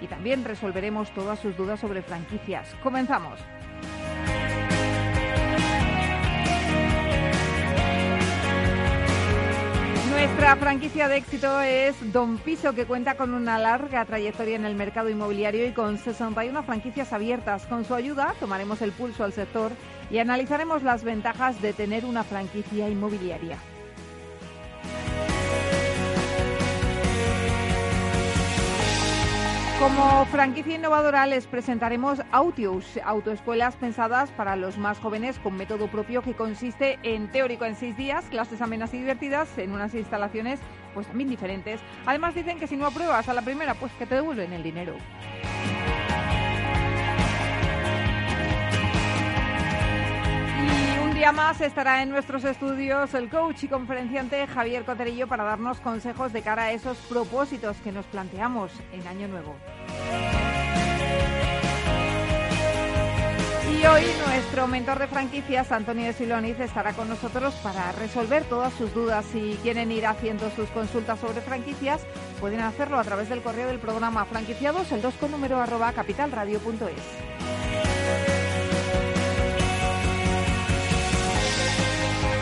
y también resolveremos todas sus dudas sobre franquicias. Comenzamos. Nuestra franquicia de éxito es Don Piso, que cuenta con una larga trayectoria en el mercado inmobiliario y con 61 franquicias abiertas. Con su ayuda tomaremos el pulso al sector y analizaremos las ventajas de tener una franquicia inmobiliaria. Como franquicia innovadora les presentaremos Autius, autoescuelas pensadas para los más jóvenes con método propio que consiste en teórico en seis días, clases amenas y divertidas en unas instalaciones pues también diferentes. Además dicen que si no apruebas a la primera, pues que te devuelven el dinero. Más estará en nuestros estudios el coach y conferenciante Javier Coterillo para darnos consejos de cara a esos propósitos que nos planteamos en Año Nuevo. Y hoy nuestro mentor de franquicias, Antonio de Siloniz, estará con nosotros para resolver todas sus dudas. Si quieren ir haciendo sus consultas sobre franquicias, pueden hacerlo a través del correo del programa franquiciados, el 2 con número arroba capitalradio.es.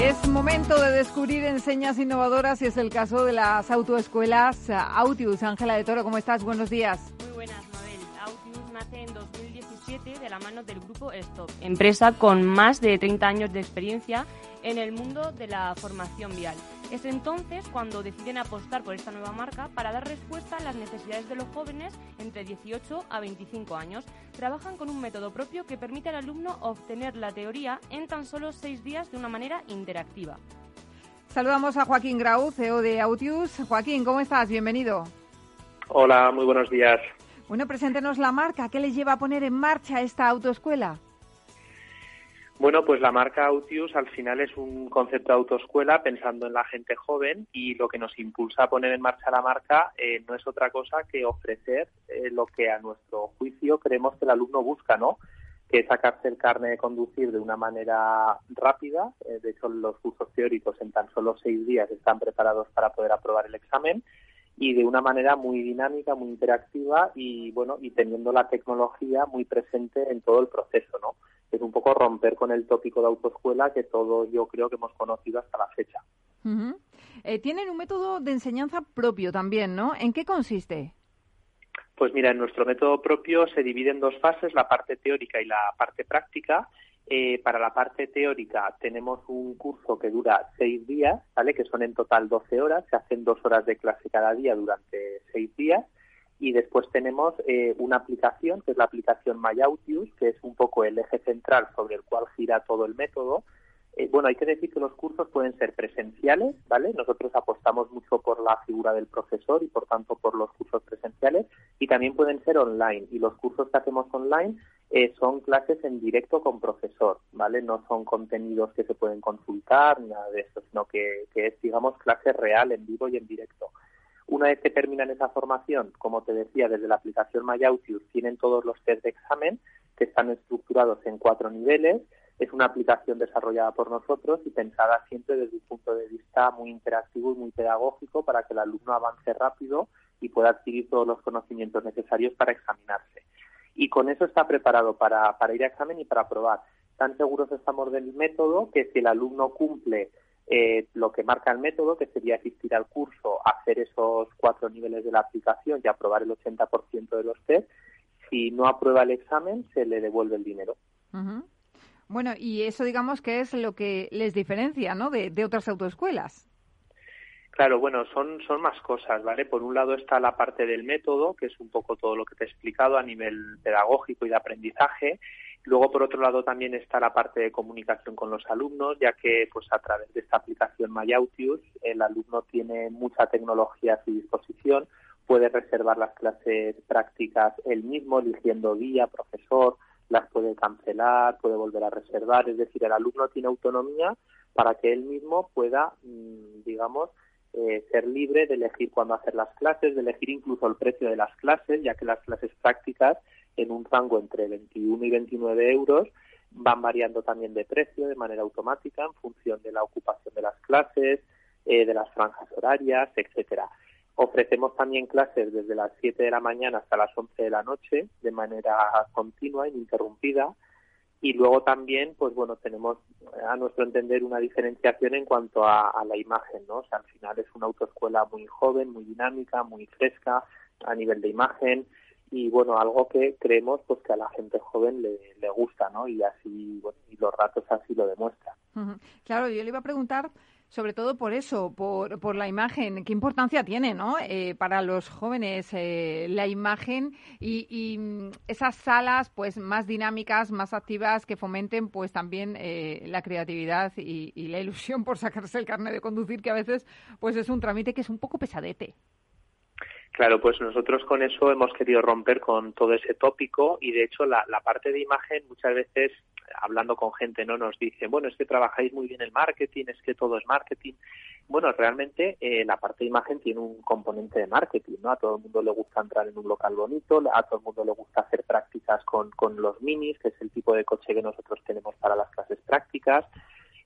Es momento de descubrir enseñas innovadoras y es el caso de las autoescuelas Autius. Ángela de Toro, ¿cómo estás? Buenos días. Muy buenas, Mabel. Autius nace en 2017 de la mano del grupo Stop, empresa con más de 30 años de experiencia en el mundo de la formación vial. Es entonces cuando deciden apostar por esta nueva marca para dar respuesta a las necesidades de los jóvenes entre 18 a 25 años. Trabajan con un método propio que permite al alumno obtener la teoría en tan solo seis días de una manera interactiva. Saludamos a Joaquín Grau, CEO de Autius. Joaquín, ¿cómo estás? Bienvenido. Hola, muy buenos días. Bueno, preséntenos la marca. ¿Qué les lleva a poner en marcha esta autoescuela? Bueno, pues la marca Autius al final es un concepto de autoescuela pensando en la gente joven y lo que nos impulsa a poner en marcha la marca eh, no es otra cosa que ofrecer eh, lo que a nuestro juicio creemos que el alumno busca, ¿no? Que es sacarse el carne de conducir de una manera rápida. Eh, de hecho, los cursos teóricos en tan solo seis días están preparados para poder aprobar el examen y de una manera muy dinámica, muy interactiva y bueno, y teniendo la tecnología muy presente en todo el proceso, ¿no? Es un poco romper con el tópico de autoescuela que todos yo creo que hemos conocido hasta la fecha. Eh, tienen un método de enseñanza propio también, ¿no? ¿En qué consiste? Pues mira, en nuestro método propio se divide en dos fases, la parte teórica y la parte práctica. Eh, para la parte teórica tenemos un curso que dura seis días, ¿vale? Que son en total 12 horas, se hacen dos horas de clase cada día durante seis días y después tenemos eh, una aplicación, que es la aplicación MyAutius, que es un poco el eje central sobre el cual gira todo el método. Eh, bueno, hay que decir que los cursos pueden ser presenciales, ¿vale? Nosotros apostamos mucho por la figura del profesor y por tanto por los cursos presenciales y también pueden ser online. Y los cursos que hacemos online eh, son clases en directo con profesor, ¿vale? No son contenidos que se pueden consultar nada de eso, sino que, que es, digamos, clase real en vivo y en directo. Una vez que terminan esa formación, como te decía, desde la aplicación MyAutius tienen todos los test de examen que están estructurados en cuatro niveles. Es una aplicación desarrollada por nosotros y pensada siempre desde un punto de vista muy interactivo y muy pedagógico para que el alumno avance rápido y pueda adquirir todos los conocimientos necesarios para examinarse. Y con eso está preparado para, para ir a examen y para aprobar. Tan seguros estamos del método que si el alumno cumple eh, lo que marca el método, que sería asistir al curso, hacer esos cuatro niveles de la aplicación y aprobar el 80% de los test. Si no aprueba el examen, se le devuelve el dinero. Bueno, y eso digamos que es lo que les diferencia, ¿no? De, de otras autoescuelas. Claro, bueno, son, son más cosas, ¿vale? Por un lado está la parte del método, que es un poco todo lo que te he explicado a nivel pedagógico y de aprendizaje. Luego, por otro lado, también está la parte de comunicación con los alumnos, ya que pues a través de esta aplicación MyAutius el alumno tiene mucha tecnología a su disposición, puede reservar las clases prácticas él mismo, eligiendo guía, profesor, las puede cancelar, puede volver a reservar, es decir, el alumno tiene autonomía para que él mismo pueda, mm, digamos, eh, ser libre de elegir cuándo hacer las clases, de elegir incluso el precio de las clases, ya que las clases prácticas en un rango entre 21 y 29 euros van variando también de precio de manera automática en función de la ocupación de las clases, eh, de las franjas horarias, etcétera. Ofrecemos también clases desde las 7 de la mañana hasta las 11 de la noche de manera continua, ininterrumpida, y luego también, pues bueno, tenemos a nuestro entender una diferenciación en cuanto a, la imagen, ¿no? O sea, al final es una autoescuela muy joven, muy dinámica, muy fresca a nivel de imagen y bueno, algo que creemos pues que a la gente joven le, le gusta, ¿no? Y así, bueno, y los ratos así lo demuestran. Claro, yo le iba a preguntar sobre todo por eso, por, por la imagen. ¿Qué importancia tiene ¿no? Eh, para los jóvenes eh, la imagen y, mm, esas salas pues más dinámicas, más activas que fomenten pues también eh, la creatividad y, y, la ilusión por sacarse el carnet de conducir, que a veces pues es un trámite que es un poco pesadete? Claro, pues nosotros con eso hemos querido romper con todo ese tópico y de hecho la, parte de imagen muchas veces hablando con gente no nos dicen bueno es que trabajáis muy bien el marketing es que todo es marketing bueno realmente eh, la parte de imagen tiene un componente de marketing no a todo el mundo le gusta entrar en un local bonito a todo el mundo le gusta hacer prácticas con, con los minis que es el tipo de coche que nosotros tenemos para las clases prácticas.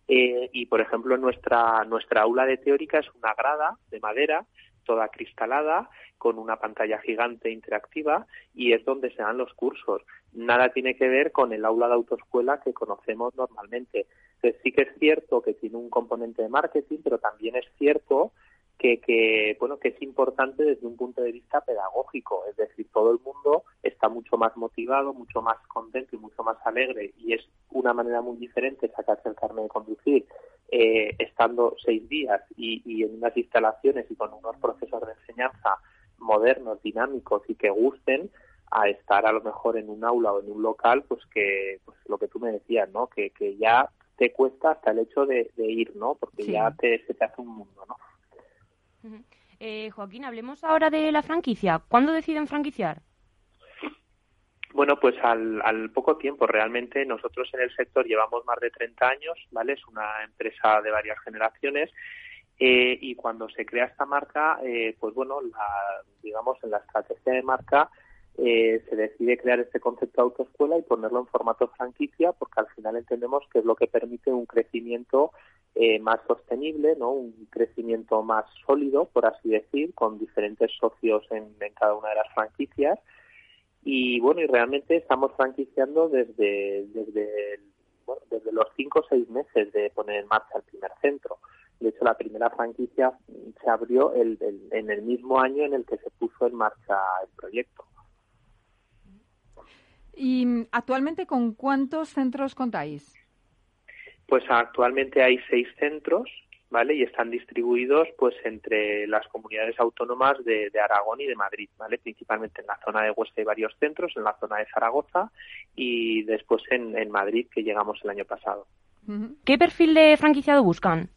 Eh, y por ejemplo nuestra nuestra aula de teórica es una grada de madera toda cristalada, con una pantalla gigante interactiva y es donde se dan los cursos. Nada tiene que ver con el aula de autoescuela que conocemos normalmente. Entonces, sí que es cierto que tiene un componente de marketing, pero también es cierto que, que, bueno que es importante desde un punto de vista pedagógico. Es decir todo el mundo está mucho más motivado mucho más contento y mucho más alegre y es una manera muy diferente sacarse el carnet de conducir eh, estando seis días y, y en unas instalaciones y con unos procesos de enseñanza modernos dinámicos y que gusten a estar a lo mejor en un aula o en un local pues que pues lo que tú me decías no que, que ya te cuesta hasta el hecho de, ir no porque ya te, se te hace un mundo no eh, Joaquín, hablemos ahora de la franquicia. ¿Cuándo deciden franquiciar? Bueno, pues al, poco tiempo. Realmente nosotros en el sector llevamos más de 30 años, ¿vale? Es una empresa de varias generaciones. Eh, y cuando se crea esta marca, eh, pues bueno, digamos en la estrategia de marca se decide crear este concepto de autoescuela y ponerlo en formato franquicia porque al final entendemos que es lo que permite un crecimiento eh, más sostenible, ¿no? un crecimiento más sólido, por así decir, con diferentes socios en, cada una de las franquicias. Y bueno, y realmente estamos franquiciando desde, desde, los cinco o seis meses de poner en marcha el primer centro. De hecho, la primera franquicia se abrió el, en el mismo año en el que se puso en marcha el proyecto. ¿Y actualmente con cuántos centros contáis? Pues actualmente hay seis centros, ¿vale? Y están distribuidos pues entre las comunidades autónomas de, Aragón y de Madrid, ¿vale? Principalmente en la zona de Huesca hay varios centros, en la zona de Zaragoza y después en, en Madrid, que llegamos el año pasado. ¿Qué perfil de franquiciado buscan?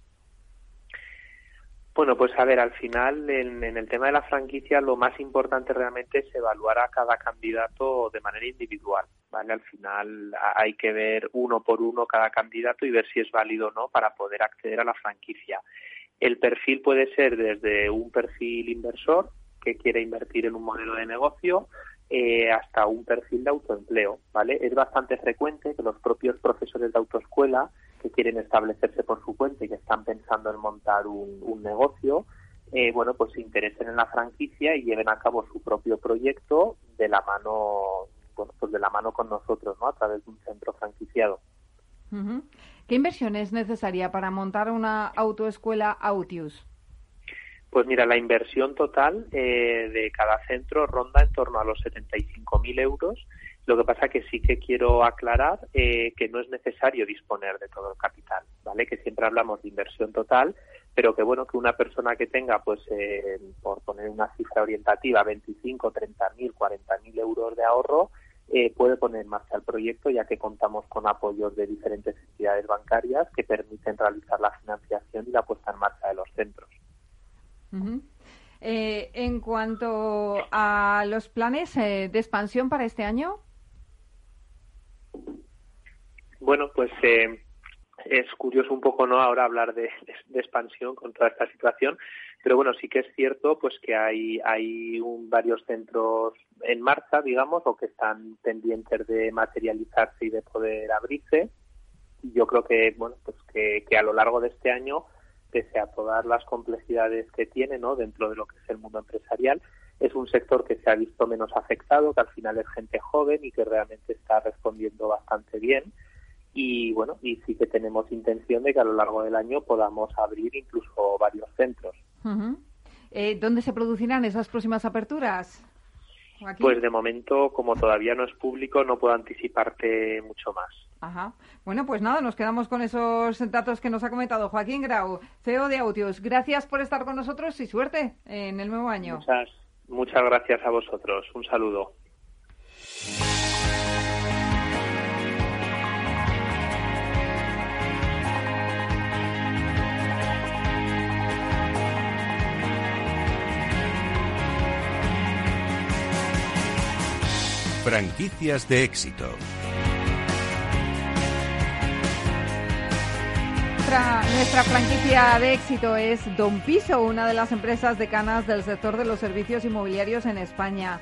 Bueno, pues a ver, al final en, el tema de la franquicia lo más importante realmente es evaluar a cada candidato de manera individual, ¿vale? Al final hay que ver uno por uno cada candidato y ver si es válido o no para poder acceder a la franquicia. El perfil puede ser desde un perfil inversor que quiere invertir en un modelo de negocio eh, hasta un perfil de autoempleo, ¿vale? Es bastante frecuente que los propios profesores de autoescuela que quieren establecerse por su cuenta y que están pensando en montar un, negocio, eh, bueno, pues se interesen en la franquicia y lleven a cabo su propio proyecto de la mano, bueno, pues de la mano con nosotros, ¿no? A través de un centro franquiciado. ¿Qué inversión es necesaria para montar una autoescuela Autius? Pues mira, la inversión total eh, de cada centro ronda en torno a los 75.000 euros Lo que pasa que sí que quiero aclarar eh, que no es necesario disponer de todo el capital, ¿vale? Que siempre hablamos de inversión total, pero que bueno, que una persona que tenga, pues, eh, por poner una cifra orientativa, 25, 30 mil, 40 mil euros de ahorro, eh, puede poner en marcha el proyecto, ya que contamos con apoyos de diferentes entidades bancarias que permiten realizar la financiación y la puesta en marcha. En cuanto a los planes de expansión para este año, bueno, pues eh, es curioso un poco no ahora hablar de, expansión con toda esta situación, pero bueno, sí que es cierto pues que hay, hay varios centros en marcha, digamos, o que están pendientes de materializarse y de poder abrirse. Yo creo que, bueno, pues que, que a lo largo de este año, pese a todas las complejidades que tiene, ¿no? Dentro de lo que es el mundo empresarial, es un sector que se ha visto menos afectado, que al final es gente joven y que realmente está respondiendo bastante bien. Y bueno, y sí que tenemos intención de que a lo largo del año podamos abrir incluso varios centros. Eh, ¿Dónde se producirán esas próximas aperturas? Pues de momento, como todavía no es público, no puedo anticiparte mucho más. Ajá. Bueno, pues nada, nos quedamos con esos datos que nos ha comentado Joaquín Grau, CEO de Autios. Gracias por estar con nosotros y suerte en el nuevo año. Muchas, Muchas gracias a vosotros. Un saludo. Franquicias de éxito. Nuestra, franquicia de éxito es Don Piso, una de las empresas decanas del sector de los servicios inmobiliarios en España.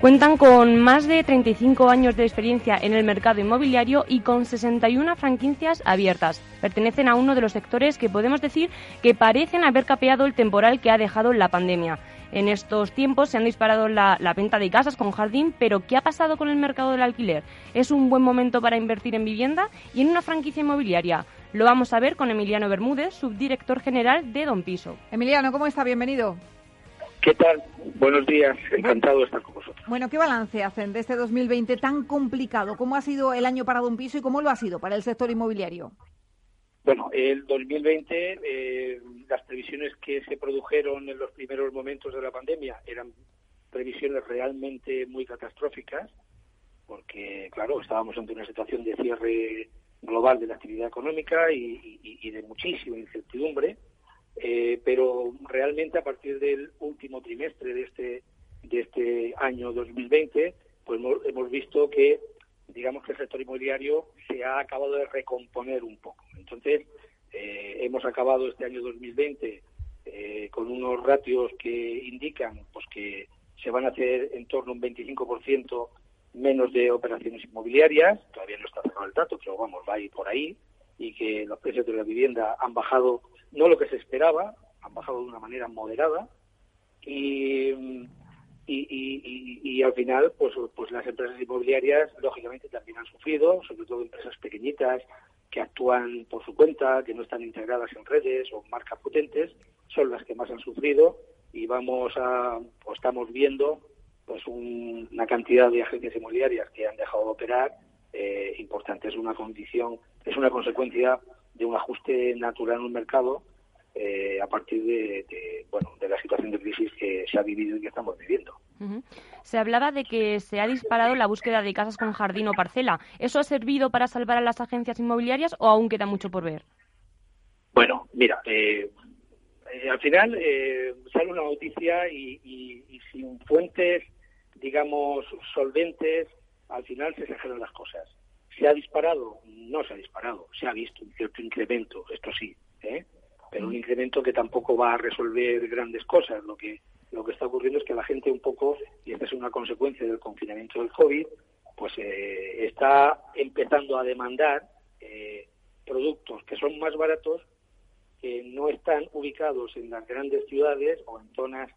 Cuentan con más de 35 años de experiencia en el mercado inmobiliario y con 61 franquicias abiertas. Pertenecen a uno de los sectores que podemos decir que parecen haber capeado el temporal que ha dejado la pandemia. En estos tiempos se han disparado la, la, venta de casas con jardín, pero ¿qué ha pasado con el mercado del alquiler? ¿Es un buen momento para invertir en vivienda y en una franquicia inmobiliaria? Lo vamos a ver con Emiliano Bermúdez, subdirector general de Don Piso. Emiliano, ¿cómo está? Bienvenido. ¿Qué tal? Buenos días, encantado de estar con vosotros. Bueno, ¿qué balance hacen de este 2020 tan complicado? ¿Cómo ha sido el año para Don Piso y cómo lo ha sido para el sector inmobiliario? Bueno, el 2020, eh, las previsiones que se produjeron en los primeros momentos de la pandemia eran previsiones realmente muy catastróficas, porque, claro, estábamos ante una situación de cierre global de la actividad económica y, de muchísima incertidumbre, eh, pero realmente a partir del último trimestre de este de este año 2020, pues hemos, visto que digamos que el sector inmobiliario se ha acabado de recomponer un poco. Entonces, eh, hemos acabado este año 2020 eh, con unos ratios que indican pues que se van a hacer en torno a un 25% menos de operaciones inmobiliarias, todavía no está cerrado el dato, pero vamos, va a ir por ahí, y que los precios de la vivienda han bajado, no lo que se esperaba, han bajado de una manera moderada, y, y, y, al final, pues, pues las empresas inmobiliarias, lógicamente, también han sufrido, sobre todo empresas pequeñitas que actúan por su cuenta, que no están integradas en redes o marcas potentes, son las que más han sufrido y vamos a, pues estamos viendo pues una cantidad de agencias inmobiliarias que han dejado de operar eh, importante. Es una condición, es una consecuencia de un ajuste natural en un mercado eh, a partir de, bueno, de la situación de crisis que se ha vivido y que estamos viviendo. Se hablaba de que se ha disparado la búsqueda de casas con jardín o parcela. ¿Eso ha servido para salvar a las agencias inmobiliarias o aún queda mucho por ver? Bueno, mira, eh, al final sale una noticia y, y sin fuentes digamos, solventes, al final se exageran las cosas. ¿Se ha disparado? No se ha disparado. Se ha visto un cierto incremento, esto sí, ¿eh? Pero un incremento que tampoco va a resolver grandes cosas. Lo que, lo que está ocurriendo es que la gente un poco, y esta es una consecuencia del confinamiento del COVID, pues eh, está empezando a demandar eh, productos que son más baratos, que no están ubicados en las grandes ciudades o en zonas,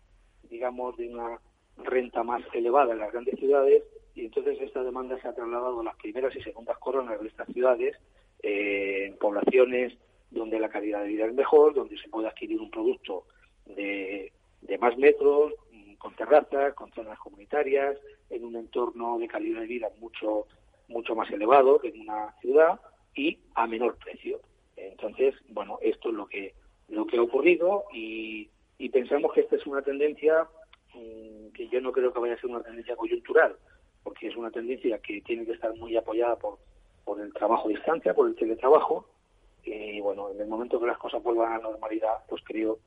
digamos, de una renta más elevada en las grandes ciudades y entonces esta demanda se ha trasladado a las primeras y segundas coronas de estas ciudades, eh, en poblaciones donde la calidad de vida es mejor, donde se puede adquirir un producto de, más metros, con terrazas, con zonas comunitarias, en un entorno de calidad de vida mucho, mucho más elevado que en una ciudad y a menor precio. Entonces, bueno, esto es lo que, lo que ha ocurrido y, pensamos que esta es una tendencia mm, que yo no creo que vaya a ser una tendencia coyuntural, porque es una tendencia que tiene que estar muy apoyada por, por el trabajo a distancia, por el teletrabajo, y bueno, en el momento que las cosas vuelvan a la normalidad, pues creo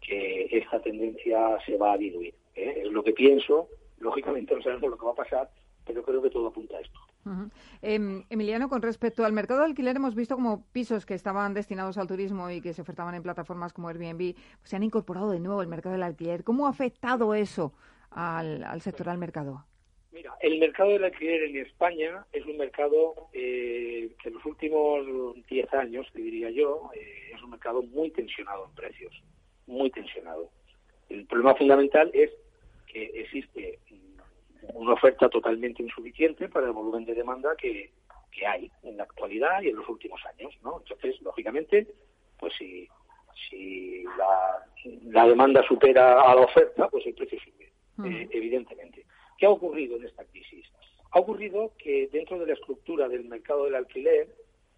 que esta tendencia se va a diluir. ¿eh? Es lo que pienso, lógicamente no sabemos lo que va a pasar, pero creo que todo apunta a esto. Em, Emiliano, con respecto al mercado de alquiler, hemos visto como pisos que estaban destinados al turismo y que se ofertaban en plataformas como Airbnb pues se han incorporado de nuevo al mercado del alquiler. ¿Cómo ha afectado eso al, sector, al mercado? Mira, el mercado del alquiler en España es un mercado eh, que en los últimos 10 años, te diría yo, eh, es un mercado muy tensionado en precios muy tensionado. El problema fundamental es que existe una oferta totalmente insuficiente para el volumen de demanda que, hay en la actualidad y en los últimos años, ¿no? Entonces, lógicamente, pues si, si la, demanda supera a la oferta, pues el precio sube, mm. eh, evidentemente. ¿Qué ha ocurrido en esta crisis? Ha ocurrido que dentro de la estructura del mercado del alquiler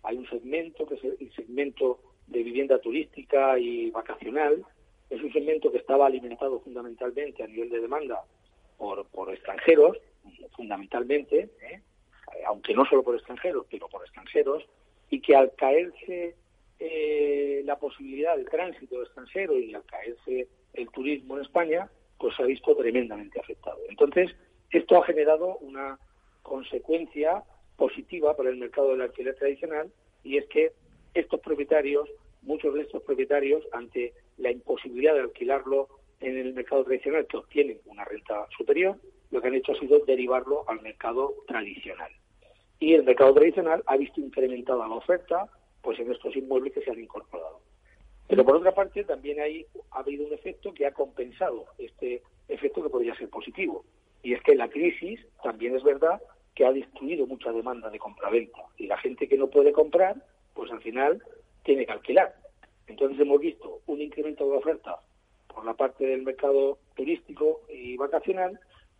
hay un segmento que es el segmento de vivienda turística y vacacional, es un segmento que estaba alimentado fundamentalmente a nivel de demanda por, por extranjeros, fundamentalmente, ¿eh? aunque no solo por extranjeros, pero por extranjeros, y que al caerse eh, la posibilidad de tránsito extranjero y al caerse el turismo en España, pues se ha visto tremendamente afectado. Entonces, esto ha generado una consecuencia positiva para el mercado del alquiler tradicional y es que estos propietarios, muchos de estos propietarios, ante la imposibilidad de alquilarlo en el mercado tradicional, que obtienen una renta superior, lo que han hecho ha sido derivarlo al mercado tradicional. Y el mercado tradicional ha visto incrementada la oferta pues en estos inmuebles que se han incorporado. Pero por otra parte, también hay, ha habido un efecto que ha compensado este efecto que podría ser positivo. Y es que la crisis también es verdad que ha destruido mucha demanda de compraventa. Y la gente que no puede comprar, pues al final tiene que alquilar. Entonces hemos visto un incremento de oferta por la parte del mercado turístico y vacacional,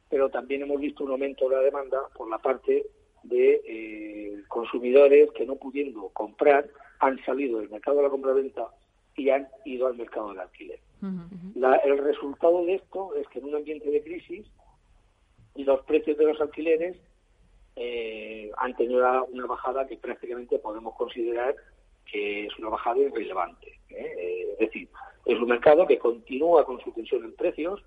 pero también hemos visto un aumento de la demanda por la parte de eh, consumidores que no pudiendo comprar han salido del mercado de la compraventa y han ido al mercado del alquiler. el resultado de esto es que en un ambiente de crisis los precios de los alquileres eh, han tenido una bajada que prácticamente podemos considerar que es una bajada irrelevante. ¿eh? es decir, es un mercado que continúa con su tensión en precios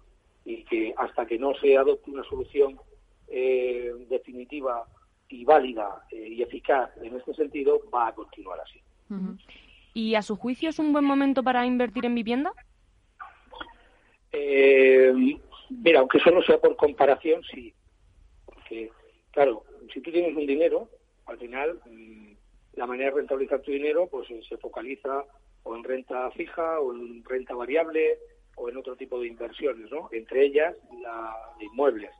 y que hasta que no se adopte una solución eh, definitiva y válida eh, y eficaz en este sentido, va a continuar así. ¿Y a su juicio es un buen momento para invertir en vivienda? Mira, aunque solo sea por comparación, sí. Porque, claro, si tú tienes un dinero, al final mm, la manera de rentabilizar tu dinero pues eh, se focaliza o en renta fija o en renta variable o en otro tipo de inversiones, ¿no? Entre ellas la de inmuebles.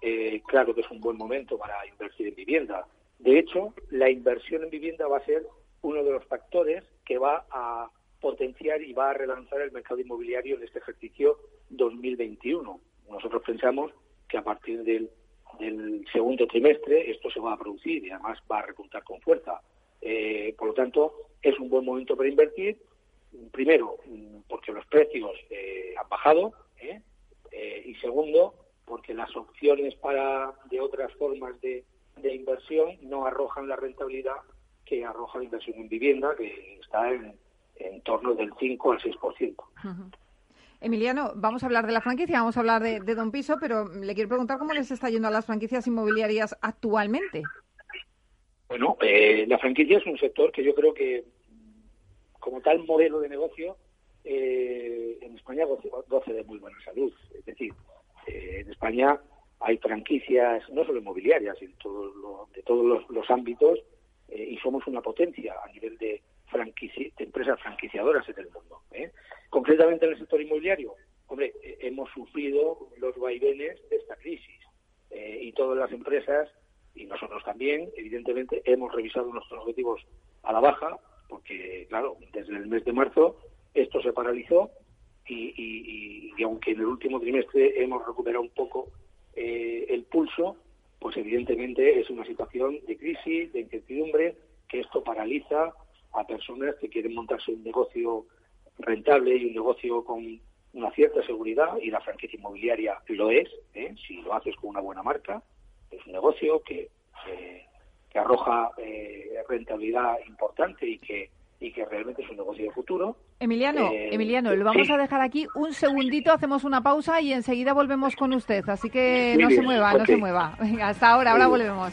Eh, claro que es un buen momento para invertir en vivienda. De hecho, la inversión en vivienda va a ser uno de los factores que va a potenciar y va a relanzar el mercado inmobiliario en este ejercicio 2021. Nosotros pensamos que a partir del, del segundo trimestre esto se va a producir y además va a repuntar con fuerza. Eh, por lo tanto, es un buen momento para invertir. Primero, porque los precios eh, han bajado. ¿eh? y segundo, porque las opciones para de otras formas de, inversión no arrojan la rentabilidad que arroja la inversión en vivienda, que está en, torno del 5 al 6%. Emiliano, vamos a hablar de la franquicia, vamos a hablar de, Don Piso, pero le quiero preguntar cómo les está yendo a las franquicias inmobiliarias actualmente. Bueno, eh, la franquicia es un sector que yo creo que, como tal modelo de negocio, eh, en España goce, de muy buena salud. Es decir, eh, en España hay franquicias, no solo inmobiliarias, en de todos los, ámbitos, y somos una potencia a nivel de, de empresas franquiciadoras en el mundo. Concretamente en el sector inmobiliario, hombre, hemos sufrido los vaivenes de esta crisis y todas las empresas y nosotros también, evidentemente, hemos revisado nuestros objetivos a la baja, porque, claro, desde el mes de marzo esto se paralizó y, aunque en el último trimestre hemos recuperado un poco eh, el pulso, pues evidentemente es una situación de crisis, de incertidumbre, que esto paraliza a personas que quieren montarse un negocio rentable y un negocio con una cierta seguridad, y la franquicia inmobiliaria lo es, ¿eh? si lo haces con una buena marca, es un negocio que, que arroja eh, rentabilidad importante y que y que realmente es un negocio de futuro. Emiliano, eh, Emiliano, lo vamos a dejar aquí un segundito, hacemos una pausa y enseguida volvemos con usted. Así que no se mueva, no se mueva. Venga, hasta ahora, ahora volvemos.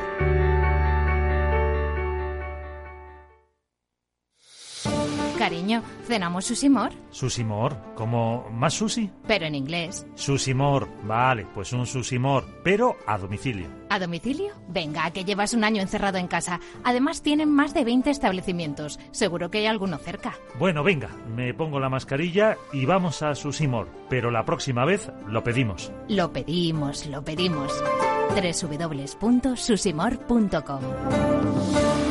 Cariño, ¿cenamos susimor? ¿Susimor? ¿Como más sushi? Pero en inglés. Susimor, vale, pues un susimor, pero a domicilio. ¿A domicilio? Venga, que llevas un año encerrado en casa. Además tienen más de 20 establecimientos. Seguro que hay alguno cerca. Bueno, venga, me pongo la mascarilla y vamos a susimor. Pero la próxima vez lo pedimos. Lo pedimos, lo pedimos. www.susimor.com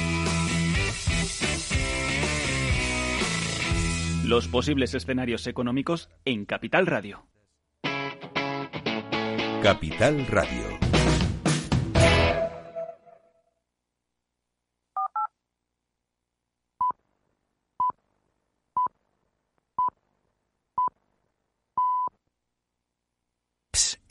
Los posibles escenarios económicos en Capital Radio. Capital Radio.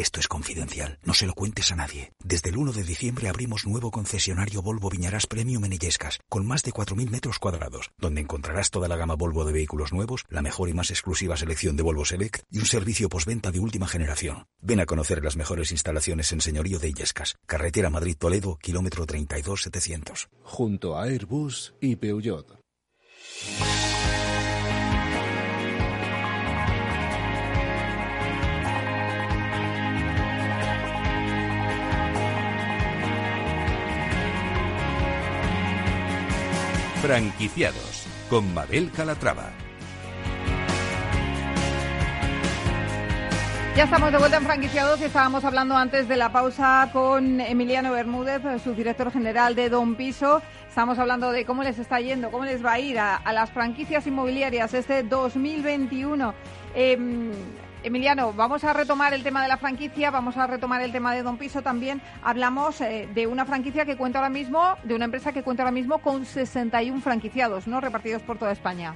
Esto es confidencial, no se lo cuentes a nadie. Desde el 1 de diciembre abrimos nuevo concesionario Volvo Viñarás Premium en Illescas, con más de 4.000 metros cuadrados, donde encontrarás toda la gama Volvo de vehículos nuevos, la mejor y más exclusiva selección de Volvo Select y un servicio postventa de última generación. Ven a conocer las mejores instalaciones en señorío de Illescas, carretera Madrid-Toledo, kilómetro 32700. Junto a Airbus y Peugeot. Franquiciados con Mabel Calatrava. Ya estamos de vuelta en franquiciados y estábamos hablando antes de la pausa con Emiliano Bermúdez, subdirector general de Don Piso. Estamos hablando de cómo les está yendo, cómo les va a ir a, las franquicias inmobiliarias este 2021. Emiliano, vamos a retomar el tema de la franquicia, vamos a retomar el tema de Don Piso también. Hablamos eh, de una franquicia que cuenta ahora mismo, de una empresa que cuenta ahora mismo con 61 franquiciados, ¿no? Repartidos por toda España.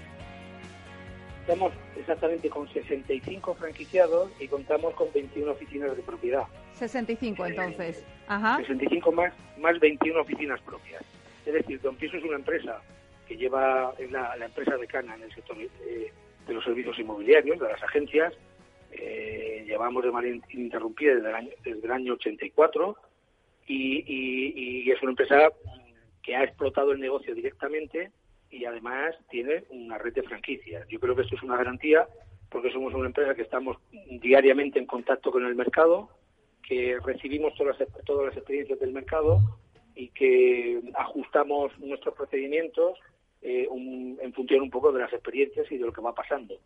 Estamos exactamente con 65 franquiciados y contamos con 21 oficinas de propiedad. 65 entonces. Ajá. 65 más, más 21 oficinas propias. Es decir, Don Piso es una empresa que lleva, es la, empresa de Cana en el sector eh, de los servicios inmobiliarios, de las agencias, eh, llevamos de manera ininterrumpida desde el año, desde el año 84 y, es una empresa que ha explotado el negocio directamente y además tiene una red de franquicias. Yo creo que esto es una garantía porque somos una empresa que estamos diariamente en contacto con el mercado, que recibimos todas las, todas las experiencias del mercado y que ajustamos nuestros procedimientos eh, en función un poco de las experiencias y de lo que va pasando.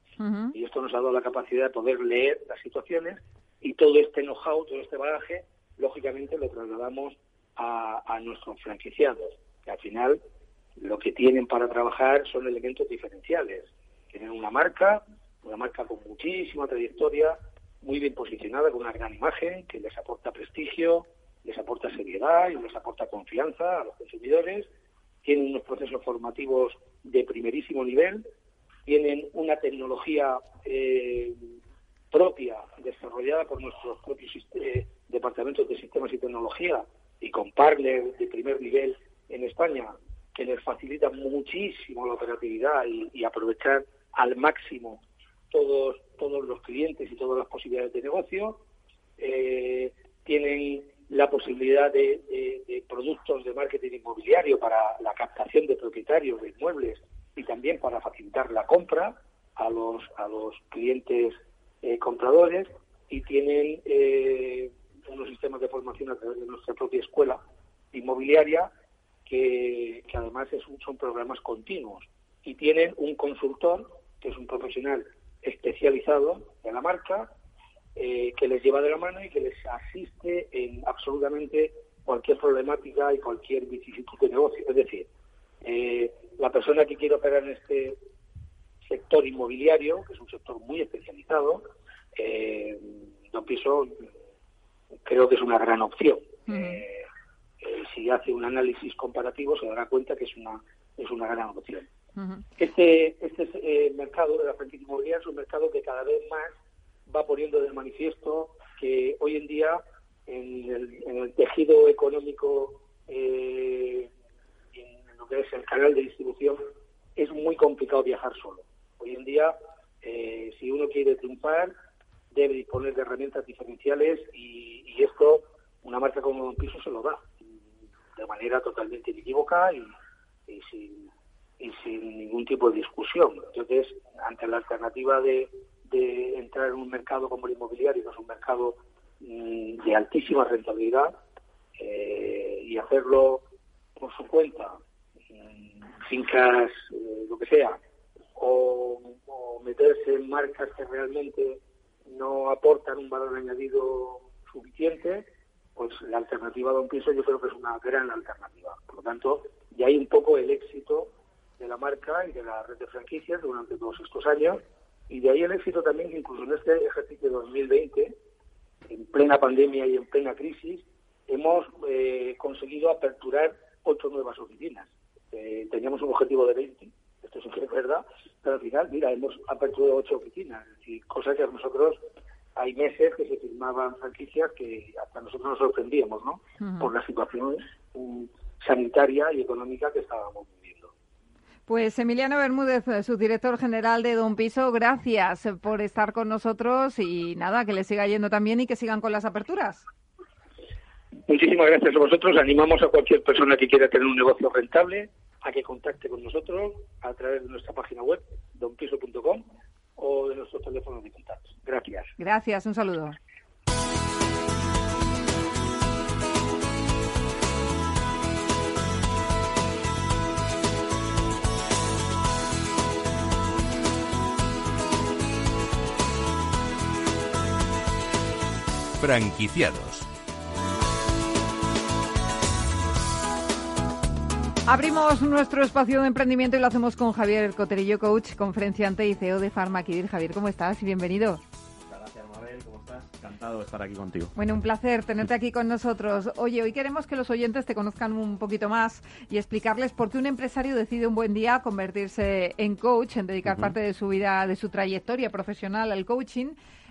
Y esto nos ha dado la capacidad de poder leer las situaciones y todo este know-how, todo este bagaje, lógicamente lo trasladamos a, nuestros franquiciados, que al final lo que tienen para trabajar son elementos diferenciales. Tienen una marca, una marca con muchísima trayectoria, muy bien posicionada, con una gran imagen, que les aporta prestigio, les aporta seriedad y les aporta confianza a los consumidores tienen unos procesos formativos de primerísimo nivel, tienen una tecnología eh, propia desarrollada por nuestros propios eh, departamentos de sistemas y tecnología y con partners de primer nivel en España que les facilita muchísimo la operatividad y, aprovechar al máximo todos todos los clientes y todas las posibilidades de negocio. Eh, tienen la posibilidad de, productos de marketing inmobiliario para la captación de propietarios de inmuebles y también para facilitar la compra a los, a los clientes eh, compradores y tienen eh, unos sistemas de formación a través de nuestra propia escuela inmobiliaria que, que además es son programas continuos y tienen un consultor que es un profesional especializado de la marca eh, que les lleva de la mano y que les asiste en absolutamente cualquier problemática y cualquier vicisitud de negocio. Es decir, eh, la persona que quiere operar en este sector inmobiliario, que es un sector muy especializado, eh, Don Piso creo que es una gran opción. Eh, si hace un análisis comparativo se dará cuenta que es una es una gran opción. Este este mercado de la franquicia inmobiliaria es un mercado que cada vez más va poniendo de manifiesto que hoy en día en el, tejido económico, eh, en lo que es el canal de distribución, es muy complicado viajar solo. Hoy en día, eh, si uno quiere triunfar, debe disponer de herramientas diferenciales y, esto, una marca como Don Piso se lo da de manera totalmente inequívoca y, sin, y sin ningún tipo de discusión. Entonces, ante la alternativa de, de entrar en un mercado como el inmobiliario, que es un mercado mm, de altísima rentabilidad, eh, y hacerlo por su cuenta, mm, fincas, eh, lo que sea, o, meterse en marcas que realmente no aportan un valor añadido suficiente, pues la alternativa de un piso yo creo que es una gran alternativa. Por lo tanto, ya hay un poco el éxito de la marca y de la red de franquicias durante todos estos años y de ahí el éxito también que incluso en este ejercicio 2020, en plena pandemia y en plena crisis, hemos eh, conseguido aperturar ocho nuevas oficinas. Eh, teníamos un objetivo de 20, esto sí que es verdad, pero al final, mira, hemos aperturado ocho oficinas, es decir, cosa que a nosotros hay meses que se firmaban franquicias que hasta nosotros nos sorprendíamos, ¿no? Por la situación mm, sanitaria y económica que estábamos. Pues Emiliano Bermúdez, subdirector general de Don Piso, gracias por estar con nosotros y nada, que le siga yendo también y que sigan con las aperturas. Muchísimas gracias a vosotros. Animamos a cualquier persona que quiera tener un negocio rentable a que contacte con nosotros a través de nuestra página web, donpiso.com o de nuestros teléfonos de contacto. Gracias. Gracias, un saludo. Franquiciados. Abrimos nuestro espacio de emprendimiento y lo hacemos con Javier Coterillo, coach, conferenciante y CEO de Farmaquidir. Javier, ¿cómo estás? Y bienvenido. Gracias, Mabel. ¿Cómo estás? Encantado de estar aquí contigo. Bueno, un placer tenerte aquí con nosotros. Oye, hoy queremos que los oyentes te conozcan un poquito más y explicarles por qué un empresario decide un buen día convertirse en coach, en dedicar parte de su vida, de su trayectoria profesional al coaching.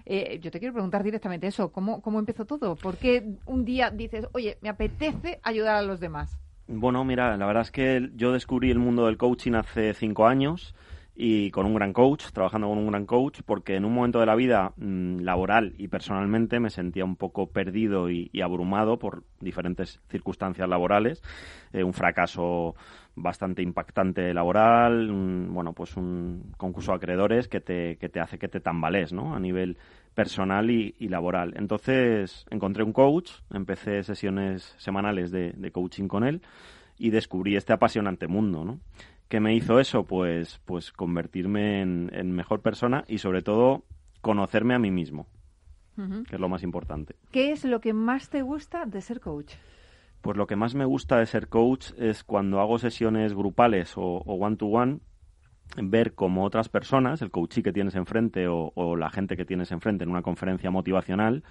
Eh, yo te quiero preguntar directamente eso, ¿cómo, ¿cómo empezó todo? ¿Por qué un día dices, oye, me apetece ayudar a los demás? Bueno, mira, la verdad es que yo descubrí el mundo del coaching hace cinco años y con un gran coach, trabajando con un gran coach, porque en un momento de la vida mm, laboral y personalmente me sentía un poco perdido y, abrumado por diferentes circunstancias laborales, eh, un fracaso bastante impactante laboral, bueno, pues un concurso de acreedores que te, que te hace que te tambalees, ¿no? A nivel personal y, laboral. Entonces encontré un coach, empecé sesiones semanales de, coaching con él y descubrí este apasionante mundo, ¿no? ¿Qué me hizo eso? Pues, pues convertirme en, mejor persona y sobre todo conocerme a mí mismo, que es lo más importante. ¿Qué es lo que más te gusta de ser coach? Pues lo que más me gusta de ser coach es cuando hago sesiones grupales o one-to-one, -one, ver cómo otras personas, el coachee que tienes enfrente o, la gente que tienes enfrente en una conferencia motivacional,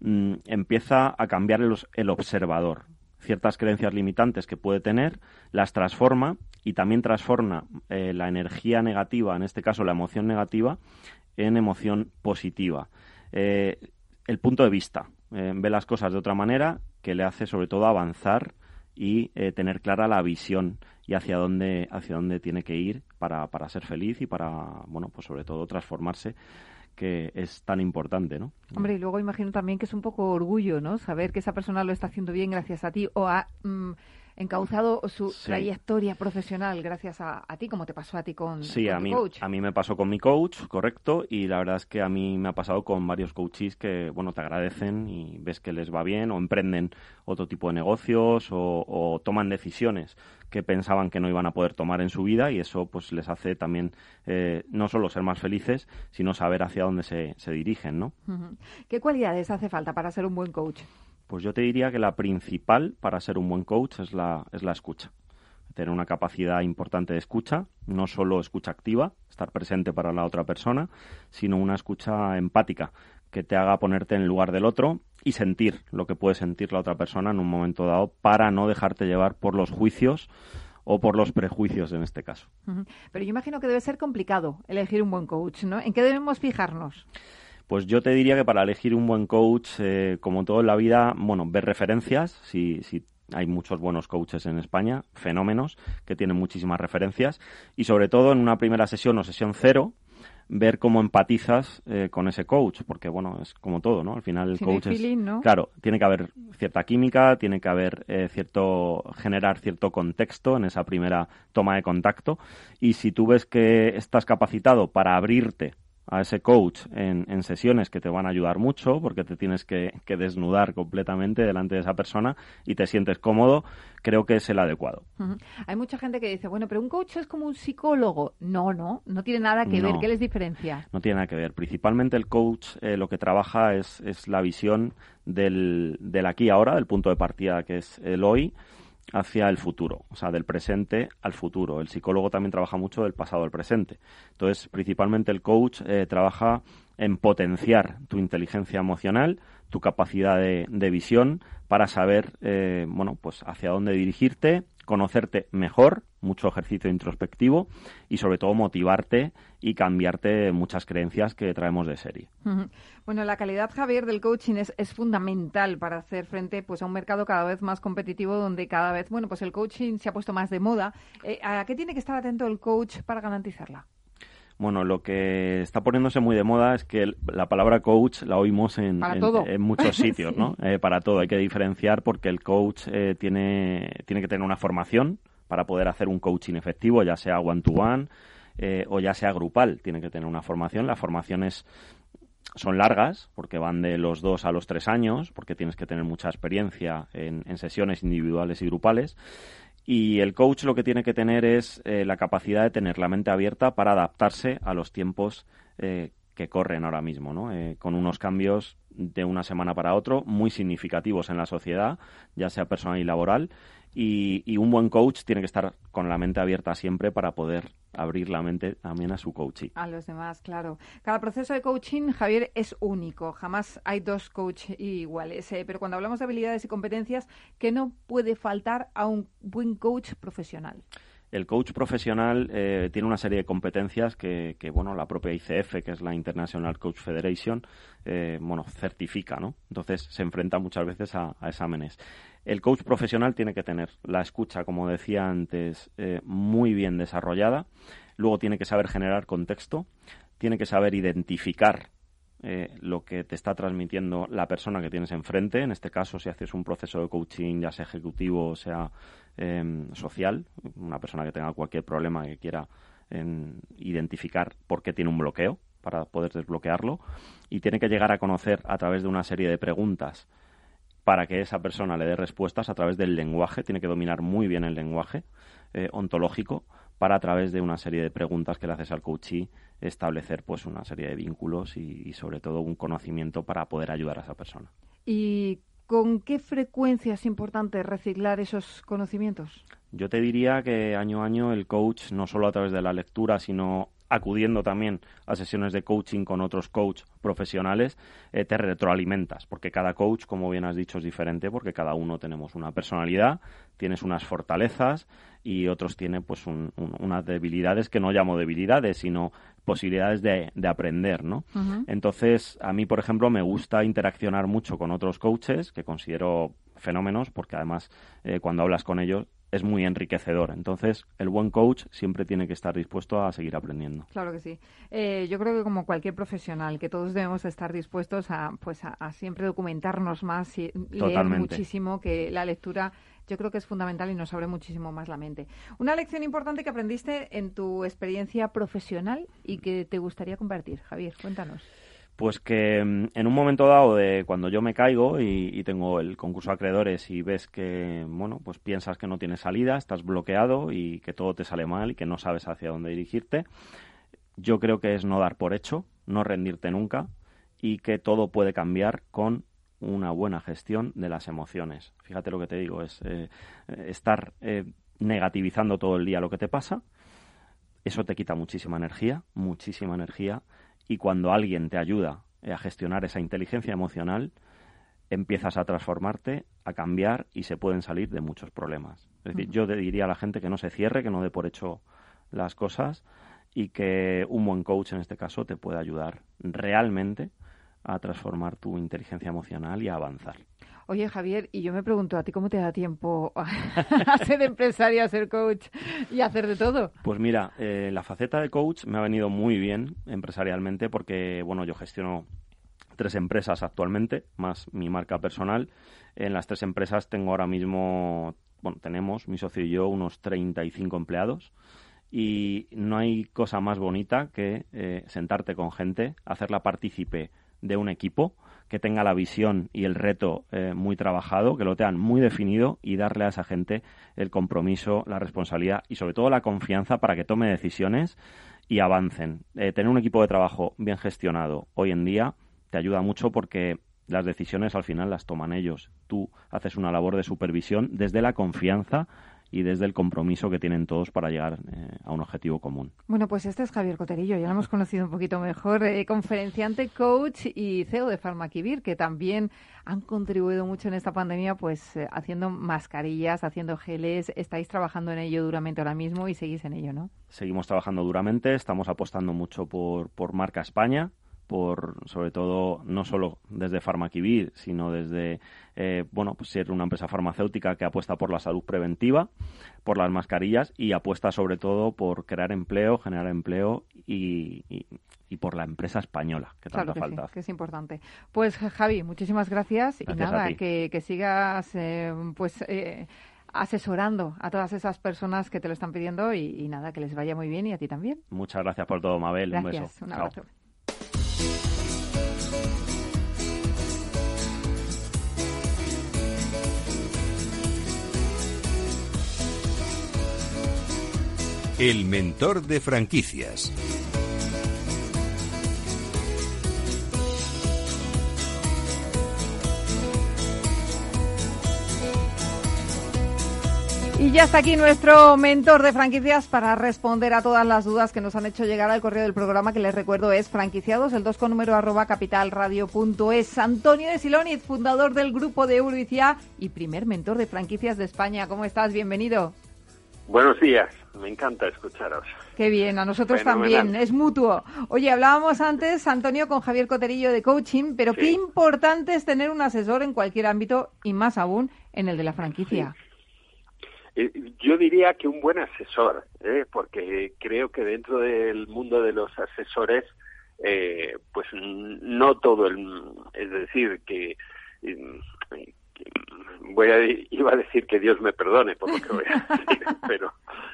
mm, empieza a cambiar el, observador. Ciertas creencias limitantes que puede tener, las transforma y también transforma eh, la energía negativa, en este caso la emoción negativa, en emoción positiva. Eh, el punto de vista, eh, ve las cosas de otra manera que le hace sobre todo avanzar y tener clara la visión y hacia dónde, hacia dónde tiene que ir para, para ser feliz y para, bueno, pues sobre todo transformarse que es tan importante, ¿no? Hombre, y luego imagino también que es un poco orgullo, ¿no? Saber que esa persona lo está haciendo bien gracias a ti o a mm, encauzado su trayectoria profesional gracias a, ti, como te pasó a ti con, sí, a mí, coach. a mí me pasó con mi coach, correcto, y la verdad es que a mí me ha pasado con varios coaches que, bueno, te agradecen y ves que les va bien o emprenden otro tipo de negocios o, toman decisiones que pensaban que no iban a poder tomar en su vida y eso pues les hace también eh, no solo ser más felices, sino saber hacia dónde se, se dirigen, ¿no? ¿Qué cualidades hace falta para ser un buen coach? Pues yo te diría que la principal para ser un buen coach es la, es la escucha. Tener una capacidad importante de escucha, no solo escucha activa, estar presente para la otra persona, sino una escucha empática, que te haga ponerte en el lugar del otro y sentir lo que puede sentir la otra persona en un momento dado para no dejarte llevar por los juicios o por los prejuicios en este caso. Pero yo imagino que debe ser complicado elegir un buen coach, ¿no? ¿En qué debemos fijarnos? Pues yo te diría que para elegir un buen coach, eh, como todo en la vida, bueno, ver referencias, si, si hay muchos buenos coaches en España, fenómenos, que tienen muchísimas referencias, y sobre todo en una primera sesión o sesión cero, ver cómo empatizas eh, con ese coach, porque bueno, es como todo, ¿no? Al final el coach es, claro, tiene que haber cierta química, tiene que haber eh, cierto generar cierto contexto en esa primera toma de contacto y si tú ves que estás capacitado para abrirte a ese coach en, en, sesiones que te van a ayudar mucho porque te tienes que, desnudar completamente delante de esa persona y te sientes cómodo, creo que es el adecuado. Hay mucha gente que dice, bueno, pero un coach es como un psicólogo. No, no, no tiene nada que ver. ¿Qué les diferencia? No tiene nada que ver. Principalmente el coach eh, lo que trabaja es, es la visión del, del aquí y ahora, del punto de partida que es el hoy hacia el futuro, o sea, del presente al futuro. El psicólogo también trabaja mucho del pasado al presente. Entonces, principalmente el coach eh, trabaja en potenciar tu inteligencia emocional, tu capacidad de, visión para saber, eh, bueno, pues hacia dónde dirigirte, conocerte mejor, mucho ejercicio introspectivo y sobre todo motivarte y cambiarte muchas creencias que traemos de serie. Bueno, la calidad, Javier, del coaching es, fundamental para hacer frente pues, a un mercado cada vez más competitivo donde cada vez, bueno, pues el coaching se ha puesto más de moda. Eh, ¿A qué tiene que estar atento el coach para garantizarla? Bueno, lo que está poniéndose muy de moda es que la palabra coach la oímos en, en, muchos sitios, ¿no? Eh, para todo. Hay que diferenciar porque el coach eh, tiene, tiene que tener una formación para poder hacer un coaching efectivo, ya sea one-to-one eh, o ya sea grupal. Tiene que tener una formación. Las formaciones son largas porque van de los dos a los tres años, porque tienes que tener mucha experiencia en, en sesiones individuales y grupales. Y el coach lo que tiene que tener es eh, la capacidad de tener la mente abierta para adaptarse a los tiempos eh, que corren ahora mismo, ¿no? Eh, con unos cambios de una semana para otro muy significativos en la sociedad, ya sea personal y laboral, y, un buen coach tiene que estar con la mente abierta siempre para poder abrir la mente también a su coaching. A los demás, claro. Cada proceso de coaching, Javier, es único. Jamás hay dos coaches iguales. Eh, pero cuando hablamos de habilidades y competencias, ¿qué no puede faltar a un buen coach profesional? El coach profesional eh, tiene una serie de competencias que, bueno, la propia ICF, que es la International Coach Federation, eh, bueno, certifica, ¿no? Entonces se enfrenta muchas veces a, exámenes. El coach profesional tiene que tener la escucha, como decía antes, eh, muy bien desarrollada. Luego tiene que saber generar contexto, tiene que saber identificar lo que te está transmitiendo la persona que tienes enfrente. En este caso, si haces un proceso de coaching, ya sea ejecutivo o sea Em, social, una persona que tenga cualquier problema que quiera em, identificar por qué tiene un bloqueo para poder desbloquearlo y tiene que llegar a conocer a través de una serie de preguntas para que esa persona le dé respuestas a través del lenguaje, tiene que dominar muy bien el lenguaje eh, ontológico para a través de una serie de preguntas que le haces al coachee establecer pues una serie de vínculos y, y sobre todo un conocimiento para poder ayudar a esa persona. ¿Y ¿Con qué frecuencia es importante reciclar esos conocimientos? Yo te diría que año a año el coach, no solo a través de la lectura, sino acudiendo también a sesiones de coaching con otros coach profesionales, eh, te retroalimentas, porque cada coach, como bien has dicho, es diferente, porque cada uno tenemos una personalidad, tienes unas fortalezas y otros tienen pues unas debilidades que no llamo debilidades, sino posibilidades de, aprender, ¿no? Entonces, a mí, por ejemplo, me gusta interaccionar mucho con otros coaches que considero fenómenos, porque además eh, cuando hablas con ellos es muy enriquecedor. Entonces, el buen coach siempre tiene que estar dispuesto a seguir aprendiendo. Claro que sí. Eh, yo creo que como cualquier profesional, que todos debemos estar dispuestos a, pues, a, siempre documentarnos más y leer muchísimo, que la lectura yo creo que es fundamental y nos abre muchísimo más la mente. Una lección importante que aprendiste en tu experiencia profesional y que te gustaría compartir, Javier, cuéntanos. Pues que mm, en un momento dado de cuando yo me caigo y, tengo el concurso de acreedores y ves que, bueno, pues piensas que no tienes salida, estás bloqueado y que todo te sale mal y que no sabes hacia dónde dirigirte, yo creo que es no dar por hecho, no rendirte nunca y que todo puede cambiar con una buena gestión de las emociones. Fíjate lo que te digo, es eh, estar eh, negativizando todo el día lo que te pasa, eso te quita muchísima energía, muchísima energía y cuando alguien te ayuda a gestionar esa inteligencia emocional, empiezas a transformarte, a cambiar y se pueden salir de muchos problemas. Es decir, yo diría a la gente que no se cierre, que no dé por hecho las cosas y que un buen coach en este caso te puede ayudar realmente a transformar tu inteligencia emocional y a avanzar. Oye, Javier, y yo me pregunto, ¿a ti cómo te da tiempo a ser empresario, a ser coach y a hacer de todo? Pues mira, eh, la faceta de coach me ha venido muy bien empresarialmente porque, bueno, yo gestiono tres empresas actualmente, más mi marca personal. En las tres empresas tengo ahora mismo, bueno, tenemos, mi socio y yo, unos 35 empleados y no hay cosa más bonita que eh, sentarte con gente, hacerla partícipe de un equipo que tenga la visión y el reto eh, muy trabajado, que lo tengan muy definido y darle a esa gente el compromiso, la responsabilidad y sobre todo la confianza para que tome decisiones y avancen. Eh, tener un equipo de trabajo bien gestionado hoy en día te ayuda mucho porque las decisiones al final las toman ellos. Tú haces una labor de supervisión desde la confianza y desde el compromiso que tienen todos para llegar eh, a un objetivo común. Bueno, pues este es Javier Coterillo, ya lo hemos conocido un poquito mejor, eh, conferenciante, coach y CEO de Farmaquivir, que también han contribuido mucho en esta pandemia, pues eh, haciendo mascarillas, haciendo geles. Estáis trabajando en ello duramente ahora mismo y seguís en ello, ¿no? Seguimos trabajando duramente, estamos apostando mucho por, por marca España, por sobre todo no solo desde Farmaquivir, sino desde eh, bueno pues ser una empresa farmacéutica que apuesta por la salud preventiva, por las mascarillas y apuesta sobre todo por crear empleo, generar empleo y, y, por la empresa española que tanta que falta. Sí, que es importante. Pues Javi, muchísimas gracias, y nada que, que, sigas eh, pues eh, asesorando a todas esas personas que te lo están pidiendo y, y, nada, que les vaya muy bien y a ti también. Muchas gracias por todo, Mabel. Gracias, un beso. Un abrazo. Chao. El mentor de franquicias. Y ya está aquí nuestro mentor de franquicias para responder a todas las dudas que nos han hecho llegar al correo del programa, que les recuerdo es franquiciados, el 2 con número arroba capitalradio.es. Antonio de Siloniz, fundador del grupo de Euroicia y primer mentor de franquicias de España. ¿Cómo estás? Bienvenido. Buenos días, me encanta escucharos. Qué bien, a nosotros también, es mutuo. Oye, hablábamos antes, Antonio, con Javier Coterillo de coaching, pero Sí. qué importante es tener un asesor en cualquier ámbito y más aún en el de la franquicia. Eh, Yo diría que un buen asesor, ¿eh? porque creo que dentro del mundo de los asesores, eh, pues no todo el, es decir, que, eh, que voy a, iba a decir que Dios me perdone por lo que voy a decir, pero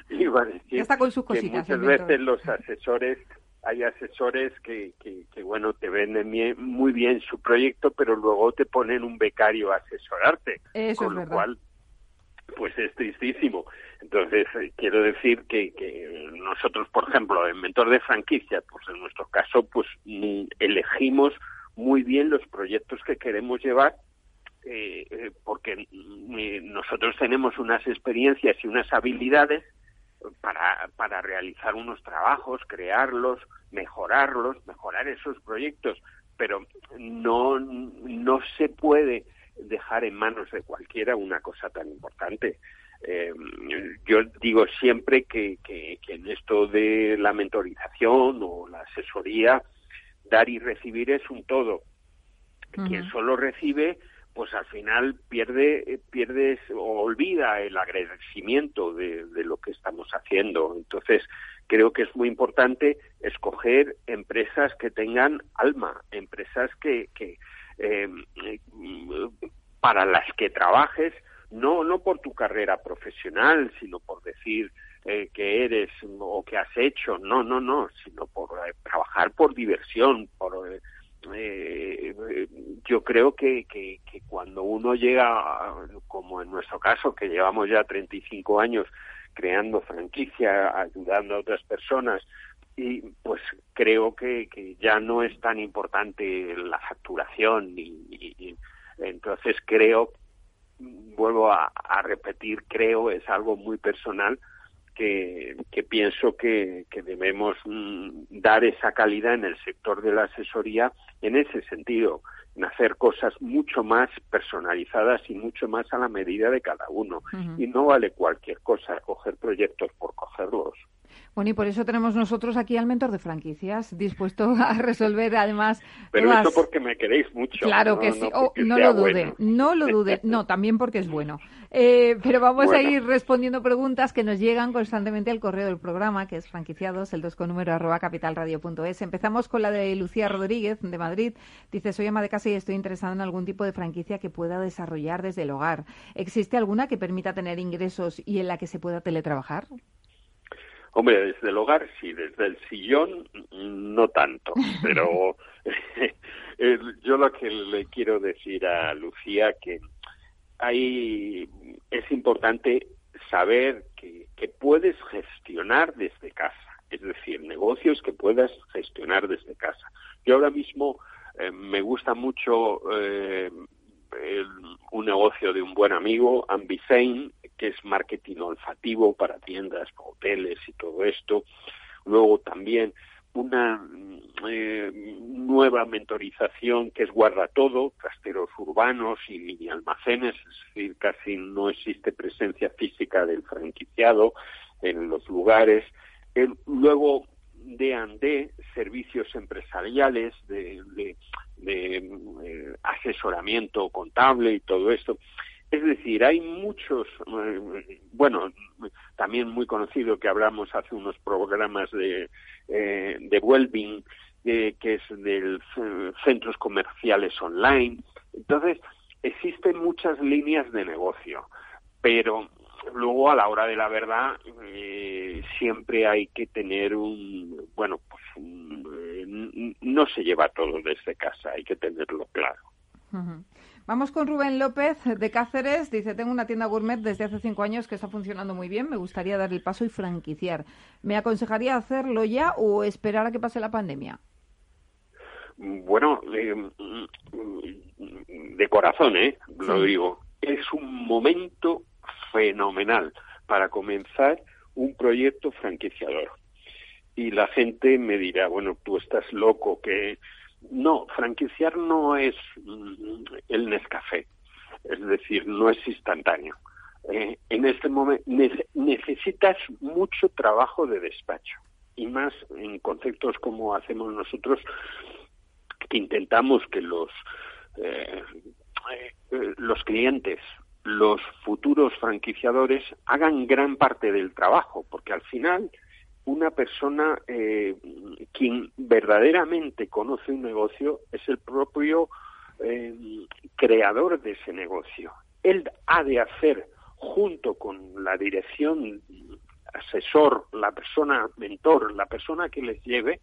iba a decir está con sus que cositas, muchas veces los asesores hay asesores que, que, que, bueno te venden muy bien su proyecto pero luego te ponen un becario a asesorarte Eso con es lo verdad. cual pues es tristísimo. Entonces, eh, quiero decir que, que nosotros, por ejemplo, en Mentor de Franquicia, pues en nuestro caso, pues mm, elegimos muy bien los proyectos que queremos llevar eh, eh, porque nosotros tenemos unas experiencias y unas habilidades para, para realizar unos trabajos, crearlos, mejorarlos, mejorar esos proyectos, pero no, no se puede dejar en manos de cualquiera una cosa tan importante. Eh, yo digo siempre que, que, que en esto de la mentorización o la asesoría, dar y recibir es un todo. Quien solo recibe, pues al final pierde, pierdes o olvida el agradecimiento de, lo que estamos haciendo. Entonces, creo que es muy importante escoger empresas que tengan alma, empresas que, que eh, para las que trabajes, no, no por tu carrera profesional, sino por decir eh, que eres o que has hecho, no, no, no, sino por eh, trabajar por diversión, por eh, eh, yo creo que, cuando uno llega, como en nuestro caso, que llevamos ya 35 años creando franquicia, ayudando a otras personas, y pues creo que, que ya no es tan importante la facturación y, entonces creo vuelvo a, repetir creo es algo muy personal que, pienso que, debemos mm, dar esa calidad en el sector de la asesoría en ese sentido, en hacer cosas mucho más personalizadas y mucho más a la medida de cada uno. Uh -huh. Y no vale cualquier cosa, coger proyectos por cogerlos. Bueno, y por eso tenemos nosotros aquí al mentor de franquicias, dispuesto a resolver además. Pero todas... eso porque me queréis mucho. Claro no, que sí. No, oh, no lo dude, bueno. no lo dude. No, también porque es bueno. Eh, pero vamos bueno. a ir respondiendo preguntas que nos llegan constantemente al correo del programa, que es franquiciados, el 2 con número arroba capitalradio.es. Empezamos con la de Lucía Rodríguez, de Madrid. Dice, soy ama de casa y estoy interesada en algún tipo de franquicia que pueda desarrollar desde el hogar. ¿Existe alguna que permita tener ingresos y en la que se pueda teletrabajar? Hombre, desde el hogar sí, desde el sillón no tanto, pero yo lo que le quiero decir a Lucía que hay es importante saber que, que puedes gestionar desde casa, es decir, negocios que puedas gestionar desde casa. Yo ahora mismo eh, me gusta mucho eh, el, un negocio de un buen amigo, Ambisein, que es marketing olfativo para tiendas, hoteles y todo esto. Luego también una eh, nueva mentorización que es guarda todo, casteros urbanos y mini almacenes, es decir, casi no existe presencia física del franquiciado en los lugares. luego D&D, servicios empresariales de, eh, asesoramiento contable y todo esto. Es decir, hay muchos, eh, bueno, también muy conocido que hablamos hace unos programas de, eh, de Wellbeing, que es de centros comerciales online. Entonces, existen muchas líneas de negocio, pero luego a la hora de la verdad eh, siempre hay que tener un, bueno, pues no se lleva todo desde casa, hay que tenerlo claro. Vamos con Rubén López de Cáceres. Dice, tengo una tienda gourmet desde hace cinco años que está funcionando muy bien. Me gustaría dar el paso y franquiciar. ¿Me aconsejaría hacerlo ya o esperar a que pase la pandemia? Bueno, eh, de corazón, ¿eh? Lo digo. Es un momento fenomenal para comenzar un proyecto franquiciador. Y la gente me dirá, bueno, tú estás loco, que no, franquiciar no es mm, el Nescafé, es decir, no es instantáneo. Eh, en este momento necesitas mucho trabajo de despacho y más en conceptos como hacemos nosotros que intentamos que los eh, eh, los clientes los futuros franquiciadores hagan gran parte del trabajo porque al final una persona eh, quien verdaderamente conoce un negocio es el propio eh, creador de ese negocio. Él ha de hacer, junto con la dirección, asesor, la persona mentor, la persona que les lleve,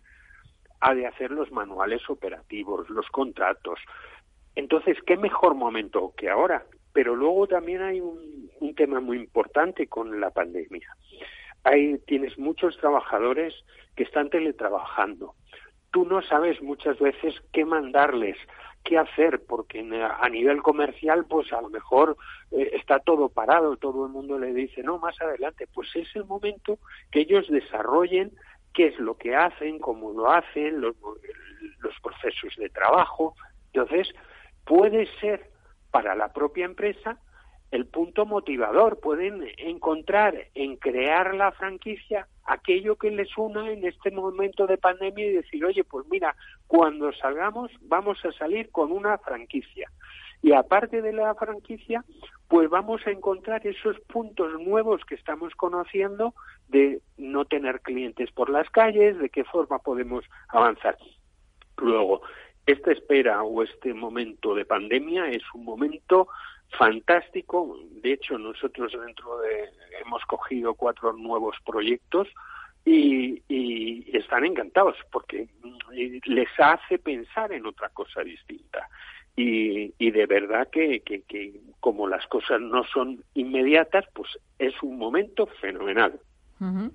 ha de hacer los manuales operativos, los contratos. Entonces, ¿qué mejor momento que ahora? Pero luego también hay un, tema muy importante con la pandemia hay, tienes muchos trabajadores que están teletrabajando. Tú no sabes muchas veces qué mandarles, qué hacer, porque a nivel comercial, pues a lo mejor eh, está todo parado, todo el mundo le dice, no, más adelante, pues es el momento que ellos desarrollen qué es lo que hacen, cómo lo hacen, los procesos de trabajo. Entonces, puede ser para la propia empresa el punto motivador, pueden encontrar en crear la franquicia aquello que les una en este momento de pandemia y decir, oye, pues mira, cuando salgamos vamos a salir con una franquicia. Y aparte de la franquicia, pues vamos a encontrar esos puntos nuevos que estamos conociendo de no tener clientes por las calles, de qué forma podemos avanzar. Luego, esta espera o este momento de pandemia es un momento fantástico. De hecho, nosotros dentro de hemos cogido cuatro nuevos proyectos y, están encantados porque les hace pensar en otra cosa distinta. Y, y de verdad que, que, que como las cosas no son inmediatas, pues es un momento fenomenal.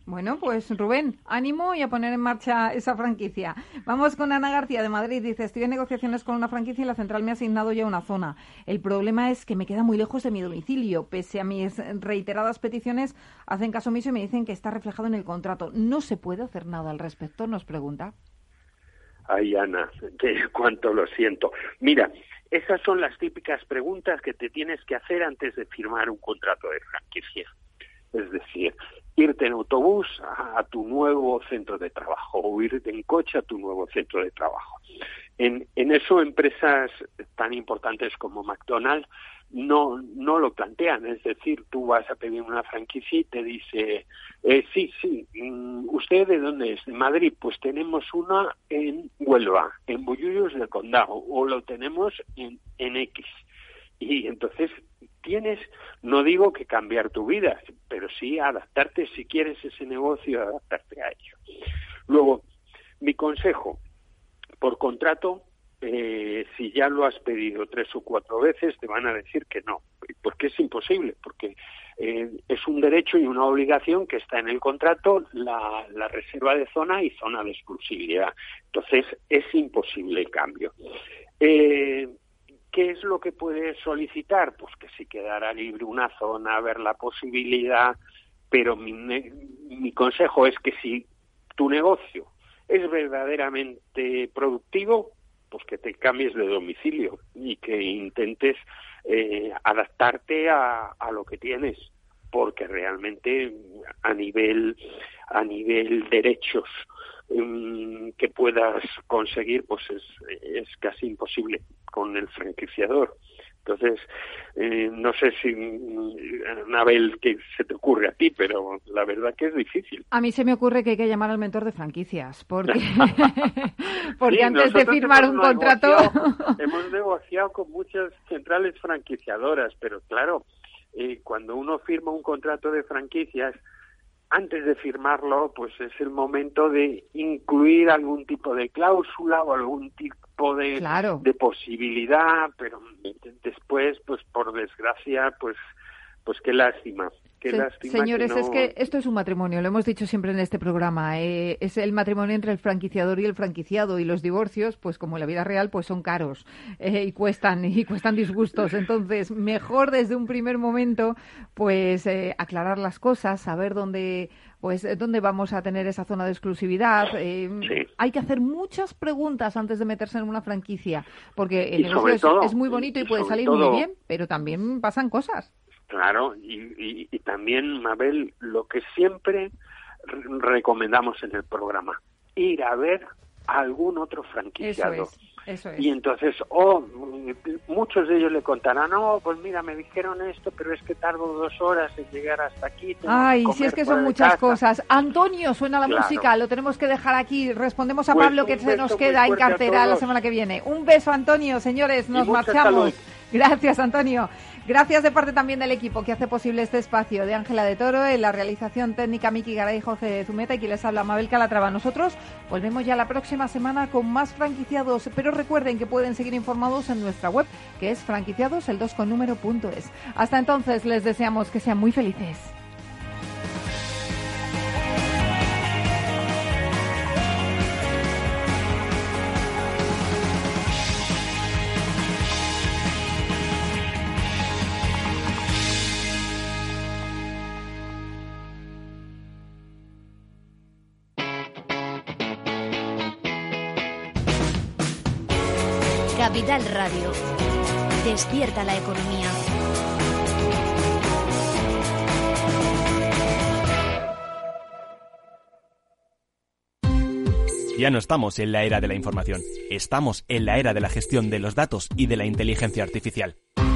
Bueno, pues Rubén, ánimo y a poner en marcha esa franquicia. Vamos con Ana García de Madrid. Dice, estoy en negociaciones con una franquicia y la central me ha asignado ya una zona. El problema es que me queda muy lejos de mi domicilio. Pese a mis reiteradas peticiones, hacen caso omiso y me dicen que está reflejado en el contrato. ¿No se puede hacer nada al respecto? Nos pregunta. Ay, Ana, que cuánto lo siento. Mira, esas son las típicas preguntas que te tienes que hacer antes de firmar un contrato de franquicia. Es decir, irte en autobús a, tu nuevo centro de trabajo o irte en coche a tu nuevo centro de trabajo. En, en eso empresas tan importantes como McDonald's no, no lo plantean, es decir, tú vas a pedir una franquicia y te dice, eh, sí, sí, mm, ¿usted de dónde es? De Madrid, pues tenemos una en Huelva, en Bullullos del Condado, o lo tenemos en, en X. Y entonces tienes, no digo que cambiar tu vida, pero sí adaptarte si quieres ese negocio, adaptarte a ello. Luego, mi consejo, por contrato, eh, si ya lo has pedido tres o cuatro veces, te van a decir que no, porque es imposible, porque eh, es un derecho y una obligación que está en el contrato la, la, reserva de zona y zona de exclusividad. Entonces, es imposible el cambio. Eh, ¿Qué es lo que puede solicitar? Pues que si quedara libre una zona, ver la posibilidad, pero mi, mi consejo es que si tu negocio es verdaderamente productivo, pues que te cambies de domicilio y que intentes eh, adaptarte a, a lo que tienes porque realmente a nivel a nivel derechos que puedas conseguir pues es, es casi imposible con el franquiciador entonces, eh, no sé si, Anabel, que se te ocurre a ti, pero la verdad que es difícil. A mí se me ocurre que hay que llamar al mentor de franquicias, porque, porque antes de firmar un contrato... hemos negociado con muchas centrales franquiciadoras, pero claro, eh, cuando uno firma un contrato de franquicias, antes de firmarlo, pues es el momento de incluir algún tipo de cláusula o algún tipo de, de posibilidad, pero después, pues por desgracia, pues, pues qué lástima. Señores, es que esto es un matrimonio, lo hemos dicho siempre en este programa. Eh, es el matrimonio entre el franquiciador y el franquiciado y los divorcios, pues como en la vida real, pues son caros eh, y cuestan y cuestan disgustos. Entonces, mejor desde un primer momento, pues eh, aclarar las cosas, saber dónde pues dónde vamos a tener esa zona de exclusividad. Hay que hacer muchas preguntas antes de meterse en una franquicia, porque el negocio es, muy bonito y, puede salir muy bien, pero también pasan cosas. Claro, y, y, también, Mabel, lo que siempre recomendamos en el programa, ir a ver a algún otro franquiciado. Eso es, Y entonces, oh, muchos de ellos le contarán, no, pues mira, me dijeron esto, pero es que tardo dos horas en llegar hasta aquí. Ay, si es que son muchas cosas. Antonio, suena la música, lo tenemos que dejar aquí. Respondemos a pues Pablo que se nos queda en cartera la semana que viene. Un beso, Antonio, señores, nos marchamos. Gracias, Antonio. Gracias de parte también del equipo que hace posible este espacio de Ángela de Toro, en la realización técnica Miki Garay José Zumeta y quien les habla Mabel Calatrava. Nosotros volvemos ya la próxima semana con más franquiciados, pero recuerden que pueden seguir informados en nuestra web, que es franquiciados el 2 con número punto es. Hasta entonces les deseamos que sean muy felices. Despierta la economía. Ya no estamos en la era de la información, estamos en la era de la gestión de los datos y de la inteligencia artificial.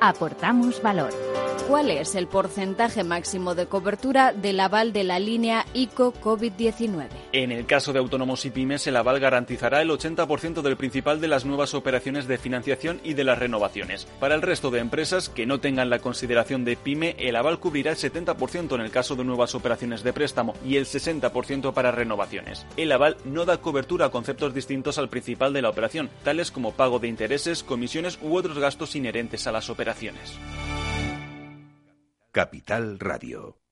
Aportamos valor. ¿Cuál es el porcentaje máximo de cobertura del aval de la línea ICO COVID-19? En el caso de autónomos y pymes, el aval garantizará el 80% del principal de las nuevas operaciones de financiación y de las renovaciones. Para el resto de empresas que no tengan la consideración de pyme, el aval cubrirá el 70% en el caso de nuevas operaciones de préstamo y el 60% para renovaciones. El aval no da cobertura a conceptos distintos al principal de la operación, tales como pago de intereses, comisiones u otros gastos inherentes a las operaciones. Capital Radio.